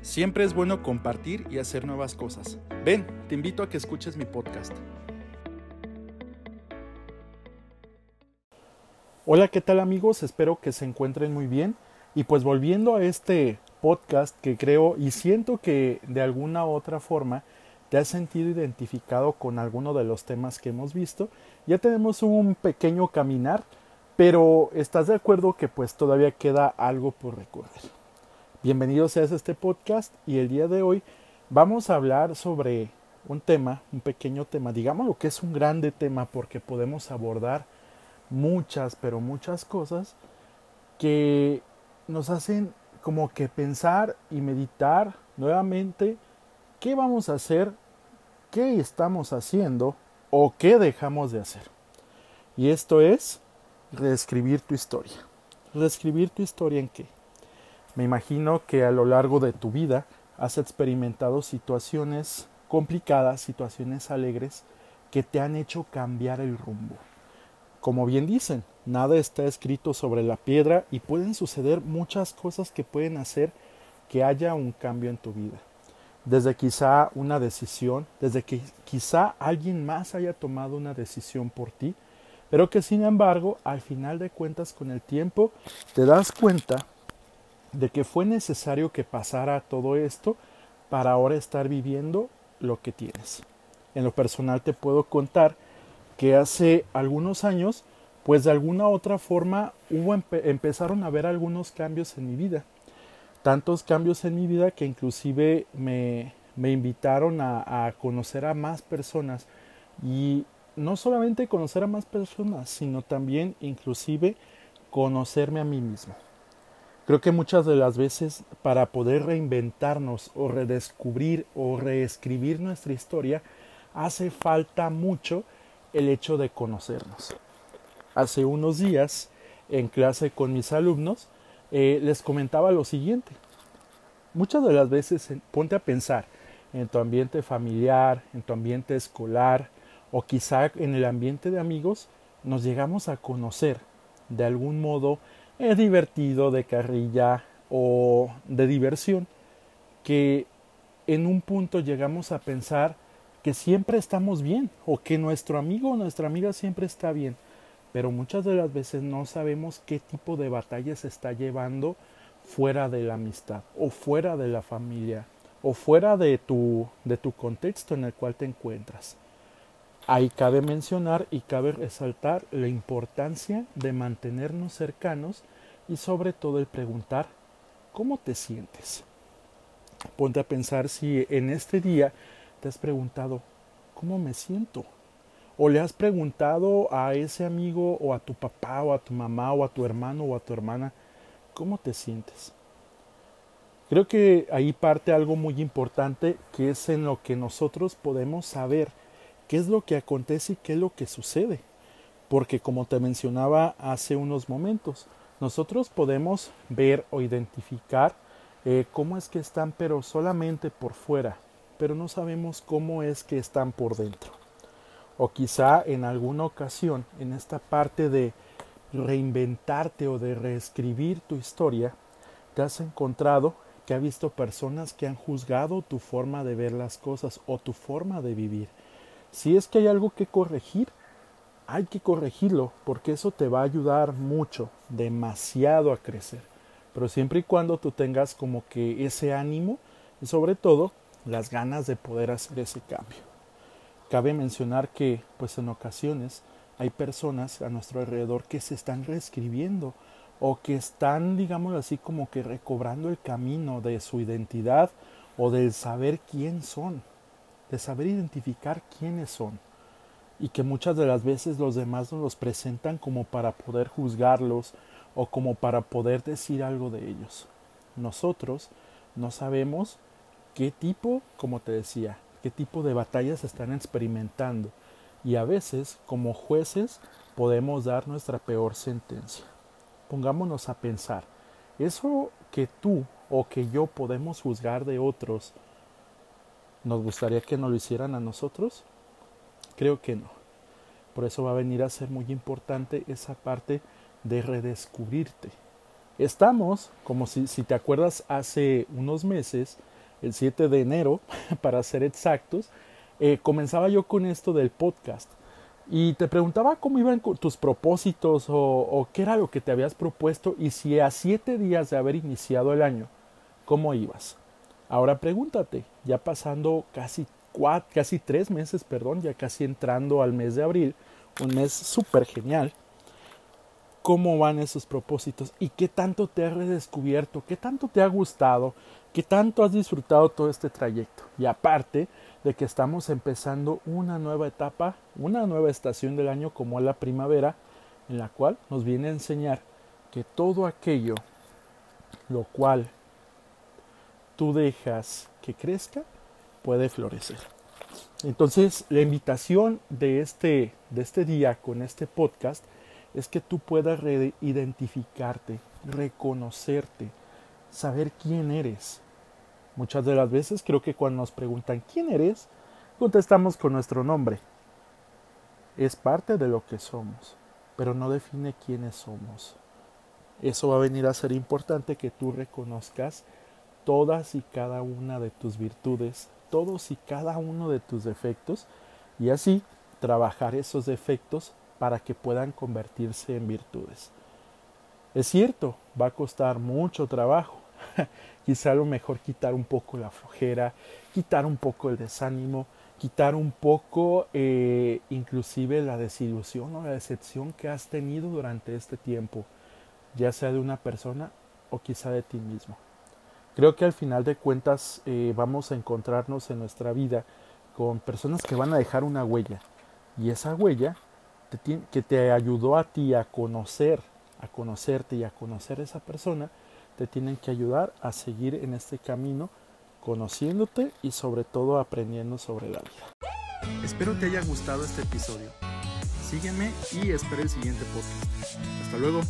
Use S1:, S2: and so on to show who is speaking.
S1: Siempre es bueno compartir y hacer nuevas cosas. Ven, te invito a que escuches mi podcast. Hola, ¿qué tal amigos? Espero que se encuentren muy bien. Y pues volviendo a este podcast que creo y siento que de alguna u otra forma te has sentido identificado con alguno de los temas que hemos visto, ya tenemos un pequeño caminar, pero estás de acuerdo que pues todavía queda algo por recorrer. Bienvenidos a este podcast y el día de hoy vamos a hablar sobre un tema, un pequeño tema, digamos lo que es un grande tema porque podemos abordar muchas, pero muchas cosas que nos hacen como que pensar y meditar nuevamente qué vamos a hacer, qué estamos haciendo o qué dejamos de hacer. Y esto es reescribir tu historia. ¿Reescribir tu historia en qué? Me imagino que a lo largo de tu vida has experimentado situaciones complicadas, situaciones alegres que te han hecho cambiar el rumbo. Como bien dicen, nada está escrito sobre la piedra y pueden suceder muchas cosas que pueden hacer que haya un cambio en tu vida. Desde quizá una decisión, desde que quizá alguien más haya tomado una decisión por ti, pero que sin embargo, al final de cuentas con el tiempo, te das cuenta de que fue necesario que pasara todo esto para ahora estar viviendo lo que tienes. En lo personal te puedo contar que hace algunos años, pues de alguna otra forma hubo empezaron a haber algunos cambios en mi vida. Tantos cambios en mi vida que inclusive me, me invitaron a, a conocer a más personas y no solamente conocer a más personas, sino también inclusive conocerme a mí mismo. Creo que muchas de las veces para poder reinventarnos o redescubrir o reescribir nuestra historia hace falta mucho el hecho de conocernos. Hace unos días en clase con mis alumnos eh, les comentaba lo siguiente. Muchas de las veces ponte a pensar en tu ambiente familiar, en tu ambiente escolar o quizá en el ambiente de amigos, nos llegamos a conocer de algún modo es divertido, de carrilla o de diversión, que en un punto llegamos a pensar que siempre estamos bien o que nuestro amigo o nuestra amiga siempre está bien, pero muchas de las veces no sabemos qué tipo de batalla se está llevando fuera de la amistad o fuera de la familia o fuera de tu, de tu contexto en el cual te encuentras. Ahí cabe mencionar y cabe resaltar la importancia de mantenernos cercanos y sobre todo el preguntar ¿cómo te sientes? Ponte a pensar si en este día te has preguntado ¿cómo me siento? O le has preguntado a ese amigo o a tu papá o a tu mamá o a tu hermano o a tu hermana ¿cómo te sientes? Creo que ahí parte algo muy importante que es en lo que nosotros podemos saber qué es lo que acontece y qué es lo que sucede. Porque como te mencionaba hace unos momentos, nosotros podemos ver o identificar eh, cómo es que están, pero solamente por fuera, pero no sabemos cómo es que están por dentro. O quizá en alguna ocasión, en esta parte de reinventarte o de reescribir tu historia, te has encontrado que ha visto personas que han juzgado tu forma de ver las cosas o tu forma de vivir si es que hay algo que corregir, hay que corregirlo porque eso te va a ayudar mucho, demasiado a crecer. Pero siempre y cuando tú tengas como que ese ánimo y sobre todo las ganas de poder hacer ese cambio. Cabe mencionar que pues en ocasiones hay personas a nuestro alrededor que se están reescribiendo o que están, digamos así, como que recobrando el camino de su identidad o del saber quién son de saber identificar quiénes son y que muchas de las veces los demás nos los presentan como para poder juzgarlos o como para poder decir algo de ellos. Nosotros no sabemos qué tipo, como te decía, qué tipo de batallas están experimentando y a veces como jueces podemos dar nuestra peor sentencia. Pongámonos a pensar, eso que tú o que yo podemos juzgar de otros ¿Nos gustaría que nos lo hicieran a nosotros? Creo que no. Por eso va a venir a ser muy importante esa parte de redescubrirte. Estamos, como si, si te acuerdas, hace unos meses el 7 de enero, para ser exactos, eh, comenzaba yo con esto del podcast. Y te preguntaba cómo iban tus propósitos o, qué era lo que te habías propuesto y si a siete días de haber iniciado el año, ¿cómo ibas? Ahora pregúntate, ya pasando casi, cuatro, casi tres meses, perdón, ya casi entrando al mes de abril, un mes súper genial, ¿cómo van esos propósitos? ¿Y qué tanto te has redescubierto? ¿Qué tanto te ha gustado? ¿Qué tanto has disfrutado todo este trayecto? Y aparte, de que estamos empezando una nueva etapa, una nueva estación del año como la primavera, en la cual nos viene a enseñar que todo aquello lo cual tú dejas que crezca puede florecer. Entonces, la invitación de este, de este día con este podcast es que tú puedas identificarte, reconocerte, saber quién eres, Muchas de las veces creo que cuando nos preguntan quién eres, contestamos con nuestro nombre. Es parte de lo que somos, pero no define quiénes somos. Eso va a venir a ser importante que tú reconozcas todas y cada una de tus virtudes, todos y cada uno de tus defectos, y así trabajar esos defectos para que puedan convertirse en virtudes. Es cierto, va a costar mucho trabajo, quizá lo mejor quitar un poco la flojera, quitar un poco el desánimo, quitar un poco eh, inclusive la desilusión o la decepción que has tenido durante este tiempo, ya sea de una persona o quizá de ti mismo. Creo que al final de cuentas eh, vamos a encontrarnos en nuestra vida con personas que van a dejar una huella y esa huella que te ayudó a ti a conocer, a conocerte y a conocer a esa persona, te tienen que ayudar a seguir en este camino, conociéndote y sobre todo aprendiendo sobre la vida. Espero te haya gustado este episodio. Sígueme y espera el siguiente podcast. Hasta luego.